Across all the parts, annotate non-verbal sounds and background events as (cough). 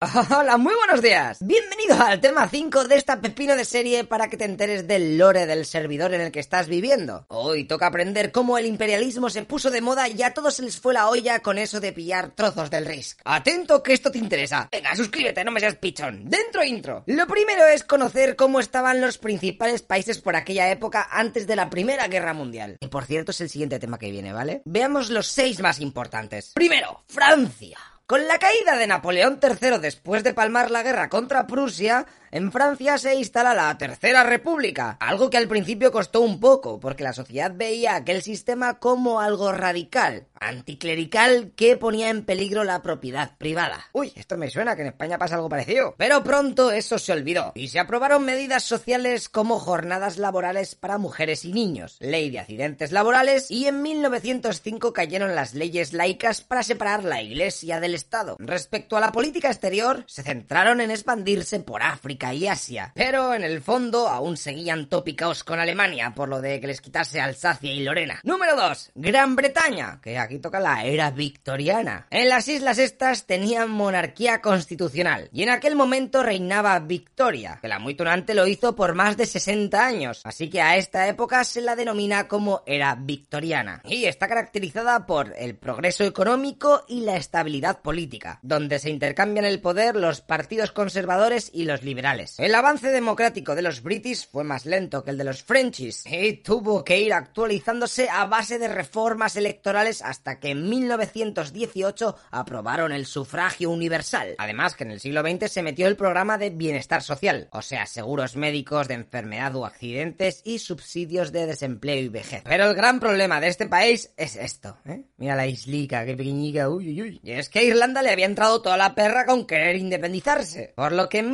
(laughs) Hola, muy buenos días. Bienvenido al tema 5 de esta pepino de serie para que te enteres del lore del servidor en el que estás viviendo. Hoy toca aprender cómo el imperialismo se puso de moda y a todos se les fue la olla con eso de pillar trozos del Risk. Atento que esto te interesa. Venga, suscríbete, no me seas pichón. Dentro intro. Lo primero es conocer cómo estaban los principales países por aquella época antes de la Primera Guerra Mundial. Y por cierto es el siguiente tema que viene, ¿vale? Veamos los seis más importantes. Primero, Francia. Con la caída de Napoleón III después de palmar la guerra contra Prusia, en Francia se instala la Tercera República, algo que al principio costó un poco, porque la sociedad veía aquel sistema como algo radical, anticlerical, que ponía en peligro la propiedad privada. Uy, esto me suena que en España pasa algo parecido. Pero pronto eso se olvidó, y se aprobaron medidas sociales como jornadas laborales para mujeres y niños, ley de accidentes laborales, y en 1905 cayeron las leyes laicas para separar la Iglesia del Estado. Respecto a la política exterior, se centraron en expandirse por África, y Asia, pero en el fondo aún seguían tópicos con Alemania por lo de que les quitase Alsacia y Lorena. Número 2. Gran Bretaña, que aquí toca la era victoriana. En las islas estas tenían monarquía constitucional y en aquel momento reinaba Victoria, que la muy tunante lo hizo por más de 60 años, así que a esta época se la denomina como era victoriana y está caracterizada por el progreso económico y la estabilidad política, donde se intercambian el poder los partidos conservadores y los liberales el avance democrático de los British fue más lento que el de los Frenchies y tuvo que ir actualizándose a base de reformas electorales hasta que en 1918 aprobaron el sufragio universal. Además que en el siglo XX se metió el programa de bienestar social, o sea, seguros médicos de enfermedad o accidentes y subsidios de desempleo y vejez. Pero el gran problema de este país es esto, ¿eh? Mira la islica, qué pequeñica, uy, uy, uy. Y es que Irlanda le había entrado toda la perra con querer independizarse, por lo que en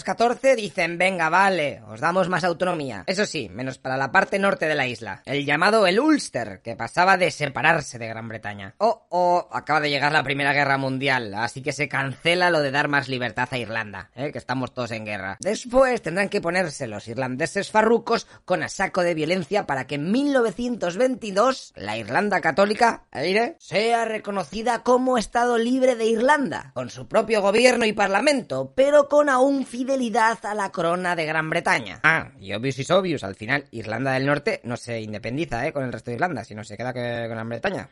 1914 dicen, venga, vale, os damos más autonomía. Eso sí, menos para la parte norte de la isla, el llamado el Ulster, que pasaba de separarse de Gran Bretaña. Oh, oh, acaba de llegar la Primera Guerra Mundial, así que se cancela lo de dar más libertad a Irlanda, ¿eh? que estamos todos en guerra. Después tendrán que ponerse los irlandeses farrucos con a de violencia para que en 1922 la Irlanda católica, sea reconocida como Estado libre de Irlanda, con su propio gobierno y parlamento, pero con aún fidelidad a la corona de Gran Bretaña. Ah, y obvious is obvious, al final Irlanda del Norte no se independiza ¿eh? con el resto de Irlanda, sino se queda que- con Gran Bretaña.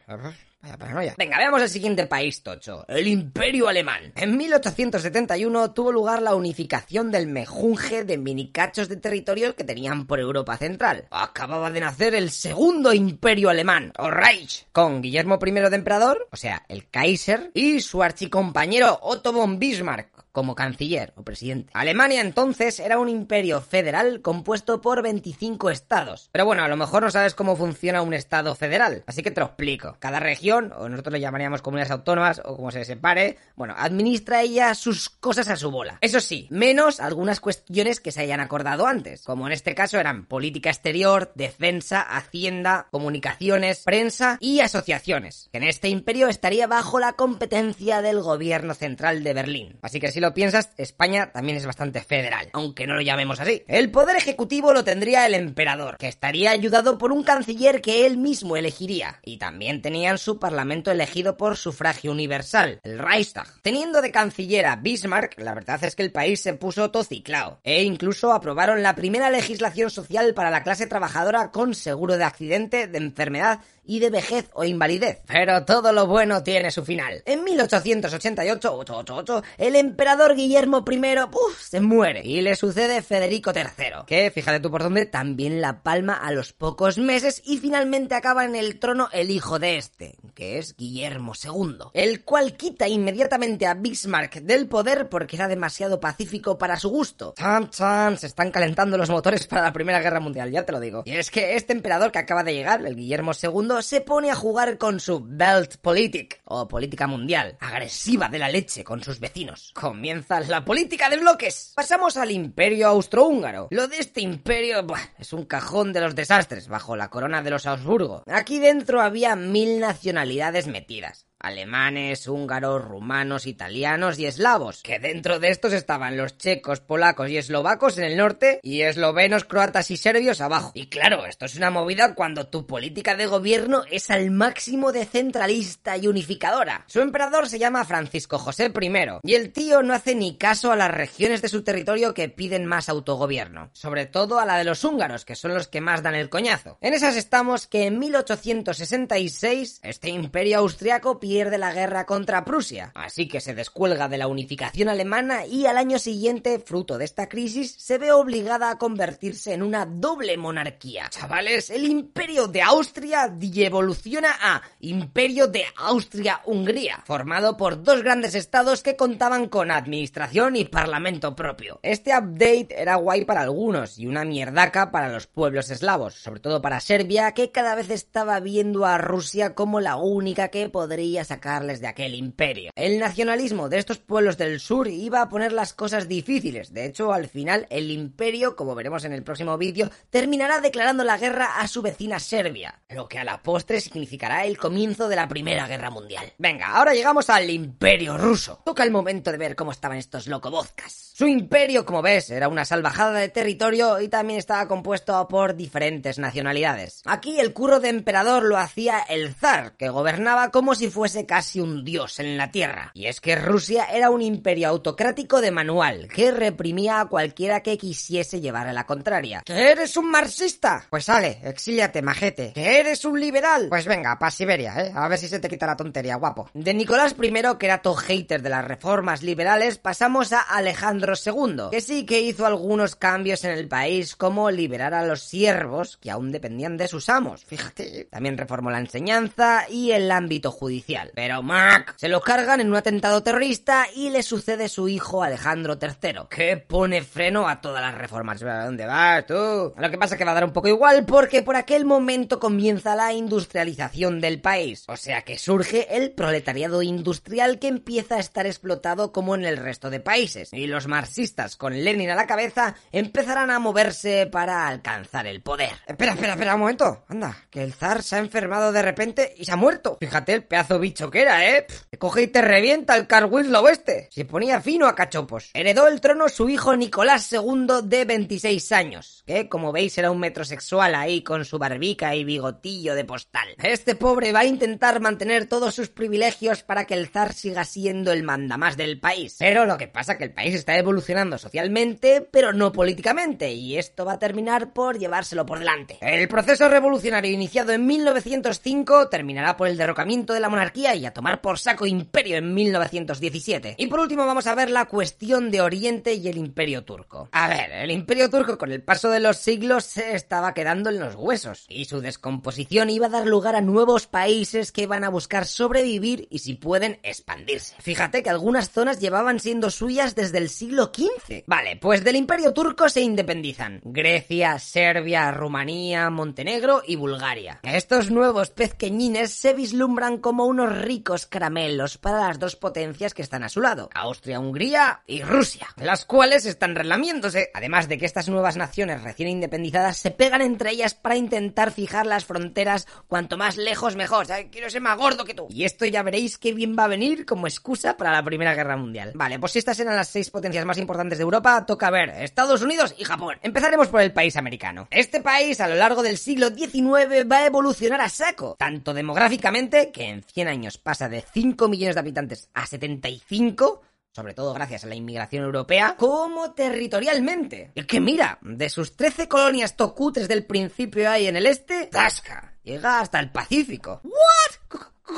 Vaya paranoia. Venga, veamos el siguiente país tocho, el Imperio Alemán. En 1871 tuvo lugar la unificación del mejunje de minicachos de territorios que tenían por Europa Central. Acababa de nacer el segundo Imperio Alemán, o Reich, con Guillermo I de emperador, o sea, el Kaiser, y su archicompañero Otto von Bismarck como canciller o presidente. Alemania entonces era un imperio federal compuesto por 25 estados. Pero bueno, a lo mejor no sabes cómo funciona un estado federal, así que te lo explico. Cada región, o nosotros le llamaríamos comunidades autónomas, o como se separe, bueno, administra ella sus cosas a su bola. Eso sí, menos algunas cuestiones que se hayan acordado antes, como en este caso eran política exterior, defensa, hacienda, comunicaciones, prensa y asociaciones, que en este imperio estaría bajo la competencia del gobierno central de Berlín. Así que si lo piensas, España también es bastante federal, aunque no lo llamemos así. El poder ejecutivo lo tendría el emperador, que estaría ayudado por un canciller que él mismo elegiría, y también tenían su parlamento elegido por sufragio universal, el Reichstag. Teniendo de canciller a Bismarck, la verdad es que el país se puso tociclao, e incluso aprobaron la primera legislación social para la clase trabajadora con seguro de accidente, de enfermedad y de vejez o invalidez. Pero todo lo bueno tiene su final. En 1888, 888, el emperador Guillermo I uf, se muere y le sucede Federico III, que fíjate tú por dónde también la palma a los pocos meses y finalmente acaba en el trono el hijo de este, que es Guillermo II, el cual quita inmediatamente a Bismarck del poder porque era demasiado pacífico para su gusto. Chan, chan, se están calentando los motores para la Primera Guerra Mundial, ya te lo digo. Y es que este emperador que acaba de llegar, el Guillermo II, se pone a jugar con su Belt Politic, o política mundial, agresiva de la leche con sus vecinos. Comienza la política de bloques. Pasamos al imperio austrohúngaro. Lo de este imperio es un cajón de los desastres bajo la corona de los Habsburgo. Aquí dentro había mil nacionalidades metidas. Alemanes, húngaros, rumanos, italianos y eslavos, que dentro de estos estaban los checos, polacos y eslovacos en el norte y eslovenos, croatas y serbios abajo. Y claro, esto es una movida cuando tu política de gobierno es al máximo de centralista y unificadora. Su emperador se llama Francisco José I y el tío no hace ni caso a las regiones de su territorio que piden más autogobierno, sobre todo a la de los húngaros, que son los que más dan el coñazo. En esas estamos que en 1866 este imperio austriaco pierde la guerra contra Prusia, así que se descuelga de la unificación alemana y al año siguiente, fruto de esta crisis, se ve obligada a convertirse en una doble monarquía. Chavales, el imperio de Austria evoluciona a Imperio de Austria-Hungría, formado por dos grandes estados que contaban con administración y parlamento propio. Este update era guay para algunos y una mierdaca para los pueblos eslavos, sobre todo para Serbia, que cada vez estaba viendo a Rusia como la única que podría sacarles de aquel imperio. El nacionalismo de estos pueblos del sur iba a poner las cosas difíciles. De hecho, al final, el imperio, como veremos en el próximo vídeo, terminará declarando la guerra a su vecina Serbia, lo que a la postre significará el comienzo de la Primera Guerra Mundial. Venga, ahora llegamos al imperio ruso. Toca el momento de ver cómo estaban estos locobozcas. Su imperio, como ves, era una salvajada de territorio y también estaba compuesto por diferentes nacionalidades. Aquí el curro de emperador lo hacía el zar, que gobernaba como si fuese casi un dios en la tierra. Y es que Rusia era un imperio autocrático de manual, que reprimía a cualquiera que quisiese llevar a la contraria. ¿Que eres un marxista? Pues sale, exíliate, majete. ¿Que eres un liberal? Pues venga, pa' Siberia, ¿eh? A ver si se te quita la tontería, guapo. De Nicolás I, que era todo hater de las reformas liberales, pasamos a Alejandro II, que sí que hizo algunos cambios en el país como liberar a los siervos que aún dependían de sus amos. Fíjate, también reformó la enseñanza y el ámbito judicial. Pero Mac se lo cargan en un atentado terrorista y le sucede su hijo Alejandro III, que pone freno a todas las reformas. ¿A dónde vas tú? Lo que pasa es que va a dar un poco igual porque por aquel momento comienza la industrialización del país. O sea que surge el proletariado industrial que empieza a estar explotado como en el resto de países. Y los marxistas con Lenin a la cabeza empezarán a moverse para alcanzar el poder. Espera, espera, espera un momento. Anda, que el zar se ha enfermado de repente y se ha muerto. Fíjate el pedazo bicho que era, ¿eh? coge y te revienta el Carl Winslow este. Se ponía fino a cachopos. Heredó el trono su hijo Nicolás II de 26 años, que como veis era un metrosexual ahí con su barbica y bigotillo de postal. Este pobre va a intentar mantener todos sus privilegios para que el zar siga siendo el mandamás del país. Pero lo que pasa que el país está evolucionando socialmente, pero no políticamente, y esto va a terminar por llevárselo por delante. El proceso revolucionario iniciado en 1905 terminará por el derrocamiento de la monarquía y a tomar por saco imperio en 1917. Y por último vamos a ver la cuestión de Oriente y el imperio turco. A ver, el imperio turco con el paso de los siglos se estaba quedando en los huesos, y su descomposición iba a dar lugar a nuevos países que iban a buscar sobrevivir y si pueden expandirse. Fíjate que algunas zonas llevaban siendo suyas desde el siglo XV. Vale, pues del imperio turco se independizan Grecia, Serbia, Rumanía, Montenegro y Bulgaria. Estos nuevos pezqueñines se vislumbran como unos ricos caramelos para las dos potencias que están a su lado, Austria, Hungría y Rusia, las cuales están relamiéndose, además de que estas nuevas naciones recién independizadas se pegan entre ellas para intentar fijar las fronteras cuanto más lejos mejor, quiero ser más gordo que tú. Y esto ya veréis que bien va a venir como excusa para la Primera Guerra Mundial. Vale, pues estas eran las seis potencias más importantes de Europa, toca ver Estados Unidos y Japón. Empezaremos por el país americano. Este país a lo largo del siglo XIX va a evolucionar a saco, tanto demográficamente, que en 100 años pasa de 5 millones de habitantes a 75, sobre todo gracias a la inmigración europea, como territorialmente. Y que mira, de sus 13 colonias tocutres del principio hay en el este, Tasca llega hasta el Pacífico.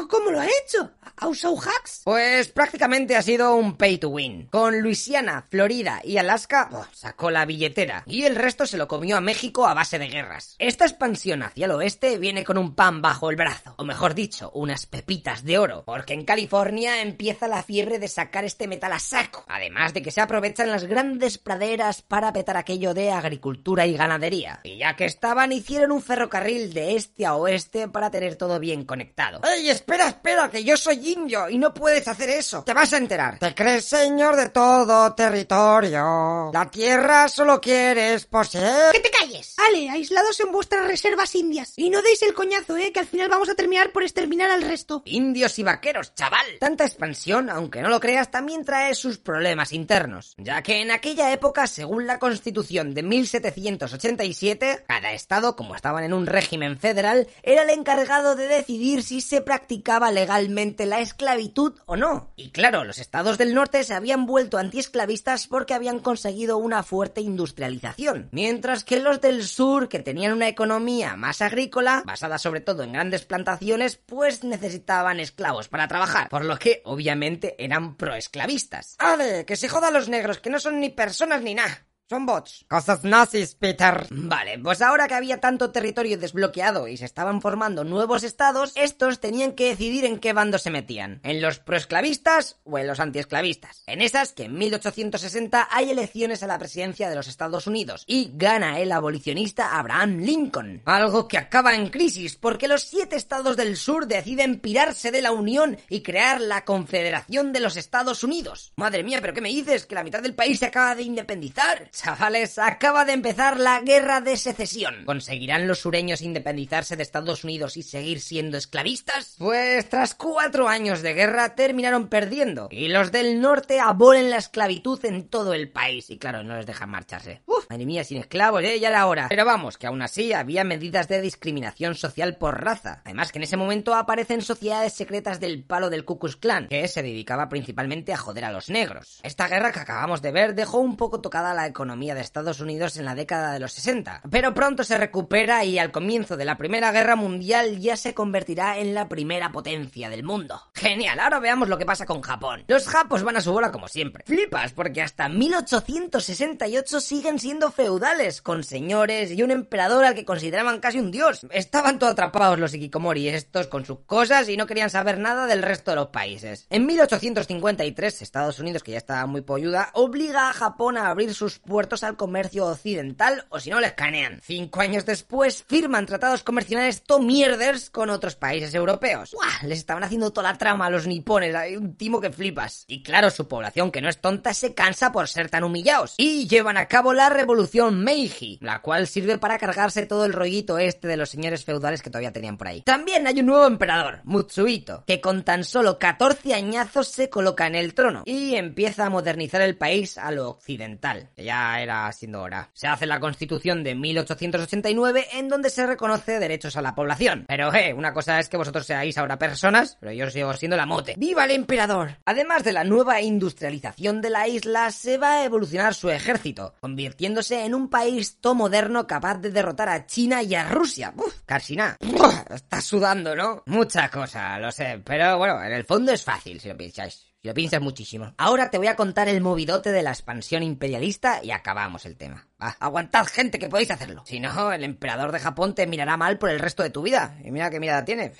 ¿Cómo lo ha hecho? ¿Ha usado hacks? Pues prácticamente ha sido un pay to win. Con Luisiana, Florida y Alaska sacó la billetera y el resto se lo comió a México a base de guerras. Esta expansión hacia el oeste viene con un pan bajo el brazo, o mejor dicho, unas pepitas de oro, porque en California empieza la fiebre de sacar este metal a saco, además de que se aprovechan las grandes praderas para petar aquello de agricultura y ganadería. Y ya que estaban, hicieron un ferrocarril de este a oeste para tener todo bien conectado. ¡Ay, espera, espera, que yo soy indio y no puedes hacer eso. Te vas a enterar. Te crees señor de todo territorio. La tierra solo quieres poseer. ¡Que te calles! Ale, aislados en vuestras reservas indias. Y no deis el coñazo, eh, que al final vamos a terminar por exterminar al resto. Indios y vaqueros, chaval. Tanta expansión, aunque no lo creas, también trae sus problemas internos. Ya que en aquella época, según la constitución de 1787, cada estado, como estaban en un régimen federal, era el encargado de decidir si se practicaba legalmente la esclavitud o no. Y claro, los estados del norte se habían vuelto antiesclavistas porque habían conseguido una fuerte industrialización, mientras que los del sur, que tenían una economía más agrícola, basada sobre todo en grandes plantaciones, pues necesitaban esclavos para trabajar, por lo que obviamente eran proesclavistas. ¡Ale! Que se jodan los negros, que no son ni personas ni nada. Son bots. Cosas nazis, Peter. Vale, pues ahora que había tanto territorio desbloqueado y se estaban formando nuevos estados, estos tenían que decidir en qué bando se metían. ¿En los proesclavistas o en los antiesclavistas? En esas que en 1860 hay elecciones a la presidencia de los Estados Unidos y gana el abolicionista Abraham Lincoln. Algo que acaba en crisis porque los siete estados del sur deciden pirarse de la Unión y crear la Confederación de los Estados Unidos. Madre mía, pero ¿qué me dices? Que la mitad del país se acaba de independizar. Chavales, acaba de empezar la guerra de secesión. ¿Conseguirán los sureños independizarse de Estados Unidos y seguir siendo esclavistas? Pues tras cuatro años de guerra terminaron perdiendo. Y los del norte abolen la esclavitud en todo el país. Y claro, no les dejan marcharse. Uf, madre mía, sin esclavos, eh, ya era hora. Pero vamos, que aún así había medidas de discriminación social por raza. Además que en ese momento aparecen sociedades secretas del palo del Ku Klux Klan, que se dedicaba principalmente a joder a los negros. Esta guerra que acabamos de ver dejó un poco tocada la economía de Estados Unidos en la década de los 60. Pero pronto se recupera y al comienzo de la Primera Guerra Mundial ya se convertirá en la primera potencia del mundo. Genial, ahora veamos lo que pasa con Japón. Los japos van a su bola como siempre. Flipas, porque hasta 1868 siguen siendo feudales, con señores y un emperador al que consideraban casi un dios. Estaban todos atrapados los Ikikomori estos con sus cosas y no querían saber nada del resto de los países. En 1853, Estados Unidos, que ya estaba muy polluda, obliga a Japón a abrir sus puertos al comercio occidental o si no les canean. Cinco años después firman tratados comerciales tomierders con otros países europeos. ¡Buah! Les estaban haciendo toda la trama a los nipones, hay un timo que flipas. Y claro, su población que no es tonta se cansa por ser tan humillados. Y llevan a cabo la revolución Meiji, la cual sirve para cargarse todo el rollito este de los señores feudales que todavía tenían por ahí. También hay un nuevo emperador, Mutsuhito, que con tan solo 14 añazos se coloca en el trono y empieza a modernizar el país a lo occidental. Ya era siendo hora. Se hace la constitución de 1889 en donde se reconoce derechos a la población. Pero eh, una cosa es que vosotros seáis ahora personas, pero yo sigo siendo la mote. ¡Viva el emperador! Además de la nueva industrialización de la isla, se va a evolucionar su ejército, convirtiéndose en un país to moderno capaz de derrotar a China y a Rusia. Uf, casi nada. Estás sudando, ¿no? Mucha cosa, lo sé, pero bueno, en el fondo es fácil si lo pincháis. Lo piensas muchísimo. Ahora te voy a contar el movidote de la expansión imperialista y acabamos el tema. Va, aguantad gente que podéis hacerlo. Si no, el emperador de Japón te mirará mal por el resto de tu vida. Y mira qué mirada tiene.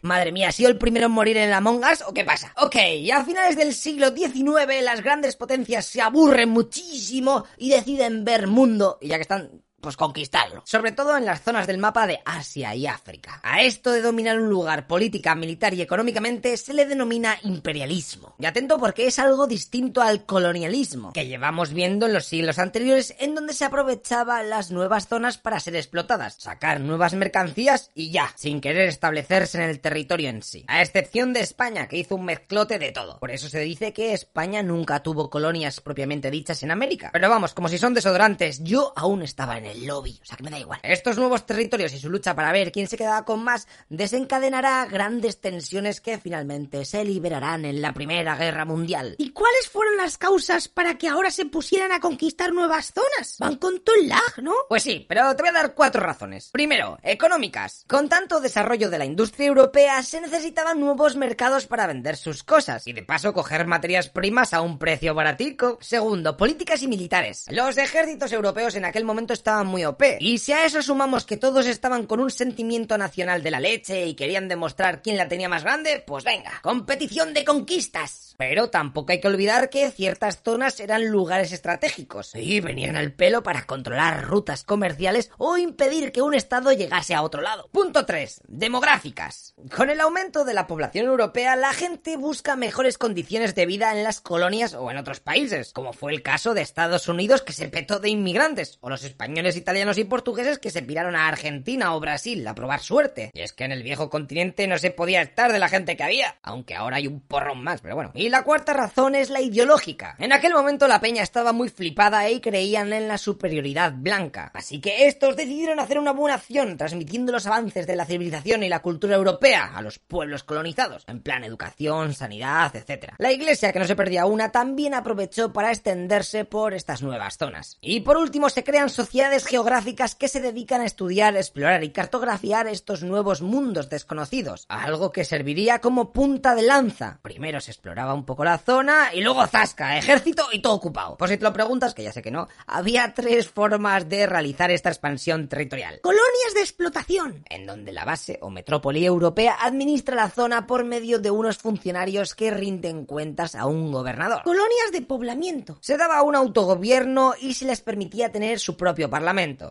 Madre mía, ¿ha sido el primero en morir en el Among Us o qué pasa? Ok, y a finales del siglo XIX las grandes potencias se aburren muchísimo y deciden ver mundo. Y ya que están pues conquistarlo. Sobre todo en las zonas del mapa de Asia y África. A esto de dominar un lugar política, militar y económicamente se le denomina imperialismo. Y atento porque es algo distinto al colonialismo, que llevamos viendo en los siglos anteriores en donde se aprovechaba las nuevas zonas para ser explotadas, sacar nuevas mercancías y ya, sin querer establecerse en el territorio en sí. A excepción de España, que hizo un mezclote de todo. Por eso se dice que España nunca tuvo colonias propiamente dichas en América. Pero vamos, como si son desodorantes, yo aún estaba en el lobby, o sea que me da igual. Estos nuevos territorios y su lucha para ver quién se quedaba con más desencadenará grandes tensiones que finalmente se liberarán en la Primera Guerra Mundial. ¿Y cuáles fueron las causas para que ahora se pusieran a conquistar nuevas zonas? Van con todo el lag, ¿no? Pues sí, pero te voy a dar cuatro razones. Primero, económicas. Con tanto desarrollo de la industria europea se necesitaban nuevos mercados para vender sus cosas y de paso coger materias primas a un precio baratico. Segundo, políticas y militares. Los ejércitos europeos en aquel momento estaban muy OP. Y si a eso sumamos que todos estaban con un sentimiento nacional de la leche y querían demostrar quién la tenía más grande, pues venga, competición de conquistas. Pero tampoco hay que olvidar que ciertas zonas eran lugares estratégicos y venían al pelo para controlar rutas comerciales o impedir que un estado llegase a otro lado. Punto 3. Demográficas. Con el aumento de la población europea, la gente busca mejores condiciones de vida en las colonias o en otros países, como fue el caso de Estados Unidos que se petó de inmigrantes, o los españoles, italianos y portugueses que se piraron a Argentina o Brasil a probar suerte. Y es que en el viejo continente no se podía estar de la gente que había, aunque ahora hay un porrón más, pero bueno. Y la cuarta razón es la ideológica. En aquel momento la peña estaba muy flipada y creían en la superioridad blanca. Así que estos decidieron hacer una buena acción, transmitiendo los avances de la civilización y la cultura europea a los pueblos colonizados, en plan educación, sanidad, etc. La iglesia, que no se perdía una, también aprovechó para extenderse por estas nuevas zonas. Y por último se crean sociedades geográficas que se dedican a estudiar, explorar y cartografiar estos nuevos mundos desconocidos, algo que serviría como punta de lanza. Primero se exploraba un poco la zona y luego zasca, ejército y todo ocupado. Por si te lo preguntas, que ya sé que no, había tres formas de realizar esta expansión territorial. Colonias de explotación. En donde la base o metrópoli europea administra la zona por medio de unos funcionarios que rinden cuentas a un gobernador. Colonias de poblamiento. Se daba un autogobierno y se les permitía tener su propio parlamento.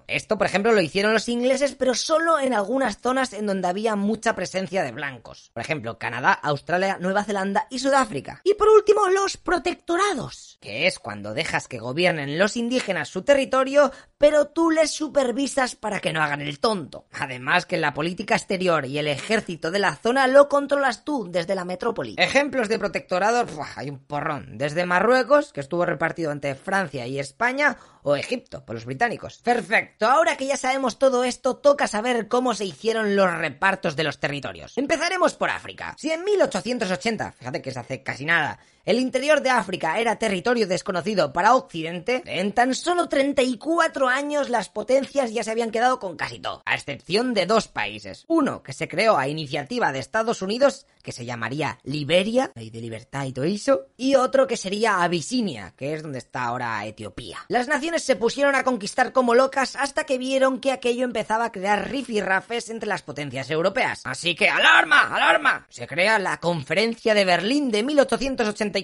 Esto, por ejemplo, lo hicieron los ingleses, pero solo en algunas zonas en donde había mucha presencia de blancos. Por ejemplo, Canadá, Australia, Nueva Zelanda y Sudáfrica. Y por último, los protectorados. Que es cuando dejas que gobiernen los indígenas su territorio, pero tú les supervisas para que no hagan el tonto. Además que la política exterior y el ejército de la zona lo controlas tú desde la metrópoli. Ejemplos de protectorados, hay un porrón. Desde Marruecos, que estuvo repartido entre Francia y España, o Egipto, por los británicos. Perfecto, ahora que ya sabemos todo esto, toca saber cómo se hicieron los repartos de los territorios. Empezaremos por África. Si en 1880, fíjate que se hace casi nada, el interior de África era territorio desconocido para Occidente, en tan solo 34 años las potencias ya se habían quedado con casi todo, a excepción de dos países. Uno que se creó a iniciativa de Estados Unidos, que se llamaría Liberia, ley de libertad y todo eso, y otro que sería Abisinia, que es donde está ahora Etiopía. Las naciones se pusieron a conquistar como locas hasta que vieron que aquello empezaba a crear rifirrafes entre las potencias europeas. Así que ¡alarma! ¡alarma! Se crea la Conferencia de Berlín de 1880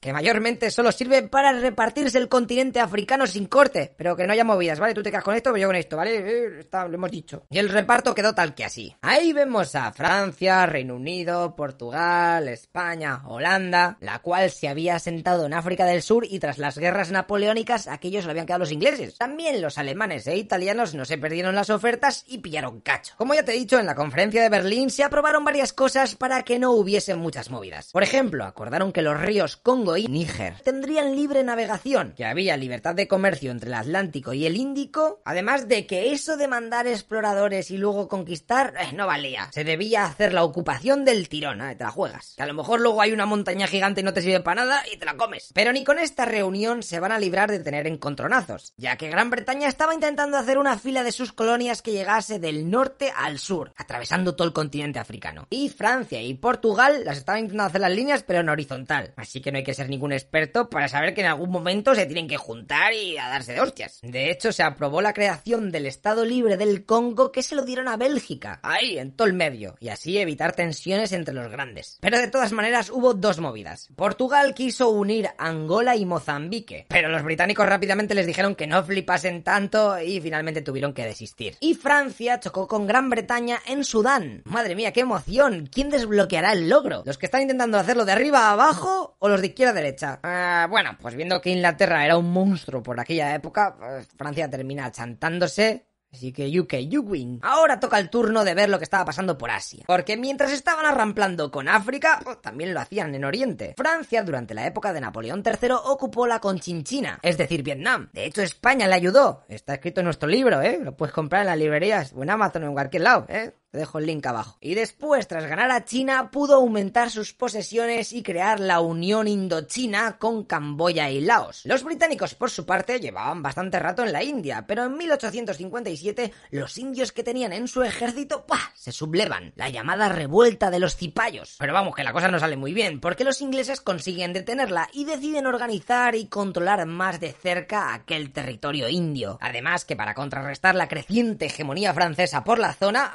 que mayormente solo sirve para repartirse el continente africano sin corte, pero que no haya movidas, ¿vale? Tú te quedas con esto, pero yo con esto, ¿vale? Eh, lo hemos dicho. Y el reparto quedó tal que así. Ahí vemos a Francia, Reino Unido, Portugal, España, Holanda, la cual se había asentado en África del Sur y tras las guerras napoleónicas aquellos lo habían quedado los ingleses. También los alemanes e italianos no se perdieron las ofertas y pillaron cacho. Como ya te he dicho, en la conferencia de Berlín se aprobaron varias cosas para que no hubiesen muchas movidas. Por ejemplo, acordaron que los Congo y Níger tendrían libre navegación, que había libertad de comercio entre el Atlántico y el Índico, además de que eso de mandar exploradores y luego conquistar eh, no valía. Se debía hacer la ocupación del tirón, ¿eh? te la juegas. Que a lo mejor luego hay una montaña gigante y no te sirve para nada y te la comes. Pero ni con esta reunión se van a librar de tener encontronazos, ya que Gran Bretaña estaba intentando hacer una fila de sus colonias que llegase del norte al sur, atravesando todo el continente africano. Y Francia y Portugal las estaban intentando hacer las líneas pero en horizontal. Así que no hay que ser ningún experto para saber que en algún momento se tienen que juntar y a darse de hostias. De hecho, se aprobó la creación del Estado Libre del Congo que se lo dieron a Bélgica, ahí, en todo el medio, y así evitar tensiones entre los grandes. Pero de todas maneras hubo dos movidas. Portugal quiso unir Angola y Mozambique, pero los británicos rápidamente les dijeron que no flipasen tanto y finalmente tuvieron que desistir. Y Francia chocó con Gran Bretaña en Sudán. Madre mía, qué emoción. ¿Quién desbloqueará el logro? ¿Los que están intentando hacerlo de arriba a abajo o los de izquierda a derecha? Eh, bueno, pues viendo que Inglaterra era un monstruo por aquella época, pues Francia termina chantándose Así que UK, you win. Ahora toca el turno de ver lo que estaba pasando por Asia. Porque mientras estaban arramplando con África, pues, también lo hacían en Oriente. Francia, durante la época de Napoleón III, ocupó la Conchinchina, es decir, Vietnam. De hecho, España le ayudó. Está escrito en nuestro libro, ¿eh? Lo puedes comprar en las librerías o en Amazon o en cualquier lado, ¿eh? Te dejo el link abajo. Y después, tras ganar a China, pudo aumentar sus posesiones y crear la Unión Indochina con Camboya y Laos. Los británicos, por su parte, llevaban bastante rato en la India, pero en 1857 los indios que tenían en su ejército ¡pah! se sublevan, la llamada revuelta de los cipayos. Pero vamos, que la cosa no sale muy bien, porque los ingleses consiguen detenerla y deciden organizar y controlar más de cerca aquel territorio indio. Además que para contrarrestar la creciente hegemonía francesa por la zona,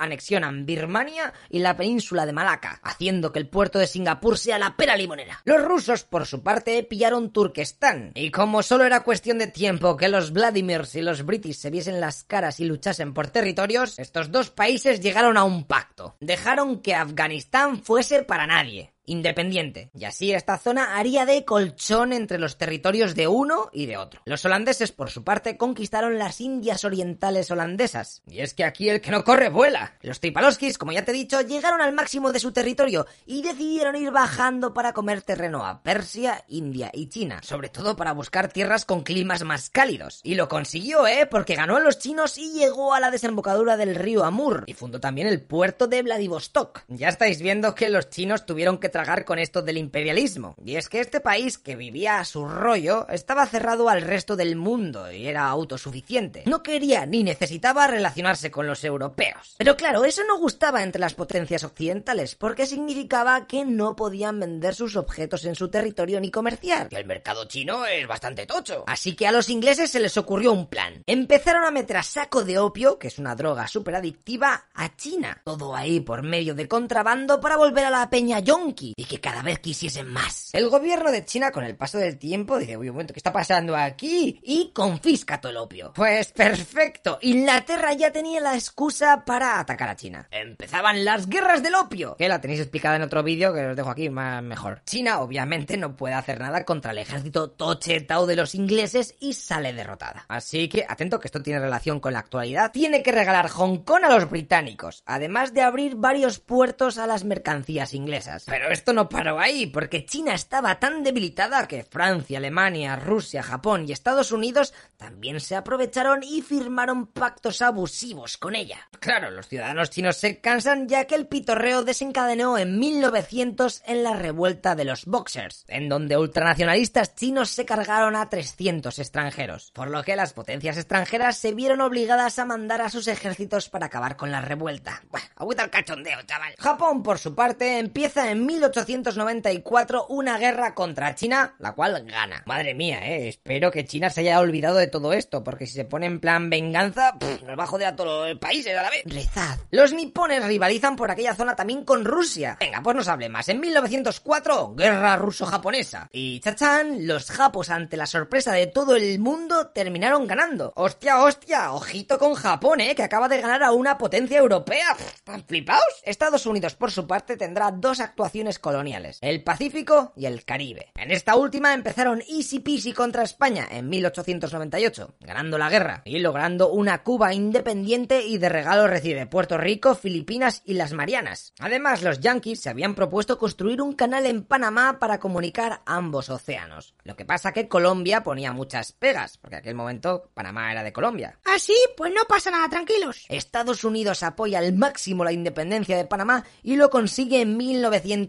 Birmania y la península de Malaca, haciendo que el puerto de Singapur sea la pera limonera. Los rusos, por su parte, pillaron Turquestán, y como solo era cuestión de tiempo que los Vladimirs y los British se viesen las caras y luchasen por territorios, estos dos países llegaron a un pacto. Dejaron que Afganistán fuese para nadie, independiente, y así esta zona haría de colchón entre los territorios de uno y de otro. Los holandeses, por su parte, conquistaron las Indias Orientales holandesas, y es que aquí el que no corre vuela. Los Tripaloskis, como ya te he dicho, llegaron al máximo de su territorio y decidieron ir bajando para comer terreno a Persia, India y China, sobre todo para buscar tierras con climas más cálidos. Y lo consiguió, ¿eh? Porque ganó a los chinos y llegó a la desembocadura del río Amur, y fundó también el puerto de Vladivostok. Ya estáis viendo que los chinos tuvieron que con esto del imperialismo. Y es que este país, que vivía a su rollo, estaba cerrado al resto del mundo y era autosuficiente. No quería ni necesitaba relacionarse con los europeos. Pero claro, eso no gustaba entre las potencias occidentales, porque significaba que no podían vender sus objetos en su territorio ni comerciar. Que el mercado chino es bastante tocho. Así que a los ingleses se les ocurrió un plan. Empezaron a meter a saco de opio, que es una droga súper adictiva, a China. Todo ahí por medio de contrabando para volver a la peña yonki y que cada vez quisiesen más. El gobierno de China, con el paso del tiempo, dice, uy, un momento, ¿qué está pasando aquí? Y confisca todo el opio. Pues perfecto. Inglaterra ya tenía la excusa para atacar a China. Empezaban las guerras del opio, que la tenéis explicada en otro vídeo que os dejo aquí más mejor. China, obviamente, no puede hacer nada contra el ejército tochetao de los ingleses y sale derrotada. Así que, atento que esto tiene relación con la actualidad, tiene que regalar Hong Kong a los británicos, además de abrir varios puertos a las mercancías inglesas. Pero esto no paró ahí, porque China estaba tan debilitada que Francia, Alemania, Rusia, Japón y Estados Unidos también se aprovecharon y firmaron pactos abusivos con ella. Claro, los ciudadanos chinos se cansan ya que el pitorreo desencadenó en 1900 en la revuelta de los Boxers, en donde ultranacionalistas chinos se cargaron a 300 extranjeros, por lo que las potencias extranjeras se vieron obligadas a mandar a sus ejércitos para acabar con la revuelta. Bueno, agüita el cachondeo, chaval. Japón, por su parte, empieza en 1894 una guerra contra China, la cual gana. Madre mía, eh, espero que China se haya olvidado de todo esto, porque si se pone en plan venganza, pff, nos va a joder a todos los países a la vez. Rezad. Los nipones rivalizan por aquella zona también con Rusia. Venga, pues no se hable más. En 1904, guerra ruso-japonesa. Y chachán, los japos ante la sorpresa de todo el mundo terminaron ganando. Hostia, hostia, ojito con Japón, eh, que acaba de ganar a una potencia europea. Pff, ¿Flipaos? Estados Unidos, por su parte, tendrá dos actuaciones coloniales, el Pacífico y el Caribe. En esta última empezaron easy peasy contra España en 1898, ganando la guerra y logrando una Cuba independiente y de regalo recibe Puerto Rico, Filipinas y las Marianas. Además, los yankees se habían propuesto construir un canal en Panamá para comunicar ambos océanos. Lo que pasa que Colombia ponía muchas pegas, porque en aquel momento Panamá era de Colombia. ¿Ah, sí? Pues no pasa nada, tranquilos. Estados Unidos apoya al máximo la independencia de Panamá y lo consigue en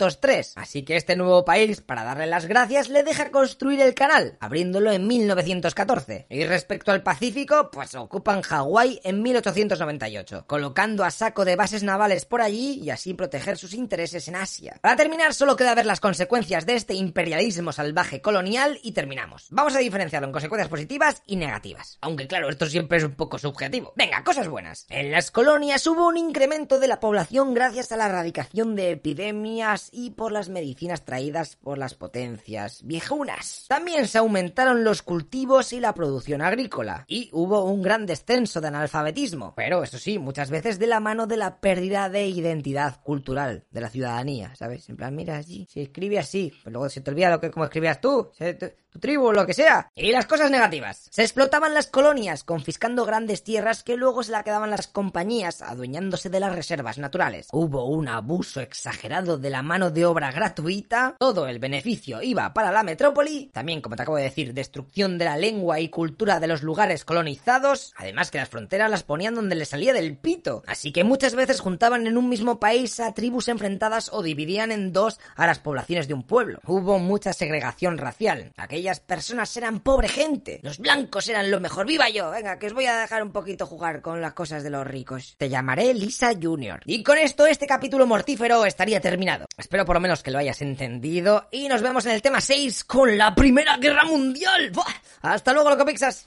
1903. Así que este nuevo país, para darle las gracias, le deja construir el canal, abriéndolo en 1914. Y respecto al Pacífico, pues ocupan Hawái en 1898, colocando a saco de bases navales por allí y así proteger sus intereses en Asia. Para terminar, solo queda ver las consecuencias de este imperialismo salvaje colonial y terminamos. Vamos a diferenciarlo en consecuencias positivas y negativas. Aunque claro, esto siempre es un poco subjetivo. Venga, cosas buenas. En las colonias hubo un incremento de la población gracias a la erradicación de epidemias por las medicinas traídas por las potencias viejunas. También se aumentaron los cultivos y la producción agrícola, y hubo un gran descenso de analfabetismo, pero eso sí, muchas veces de la mano de la pérdida de identidad cultural de la ciudadanía, ¿sabes? En plan, mira allí, se escribe así, pero luego se te olvida lo que como escribías tú, te- tu tribu, lo que sea. Y las cosas negativas. Se explotaban las colonias, confiscando grandes tierras que luego se la quedaban las compañías, adueñándose de las reservas naturales. Hubo un abuso exagerado de la mano de obra gratuita, todo el beneficio iba para la metrópoli, también, como te acabo de decir, destrucción de la lengua y cultura de los lugares colonizados, además que las fronteras las ponían donde les salía del pito, así que muchas veces juntaban en un mismo país a tribus enfrentadas o dividían en dos a las poblaciones de un pueblo. Hubo mucha segregación racial, aquellas personas eran pobre gente, los blancos eran lo mejor, viva yo, venga, que os voy a dejar un poquito jugar con las cosas de los ricos. Te llamaré Lisa Junior. Y con esto este capítulo mortífero estaría terminado. Espero por lo menos que lo hayas entendido y nos vemos en el tema 6 con la Primera Guerra Mundial. ¡Buah! Hasta luego, loco Pixas.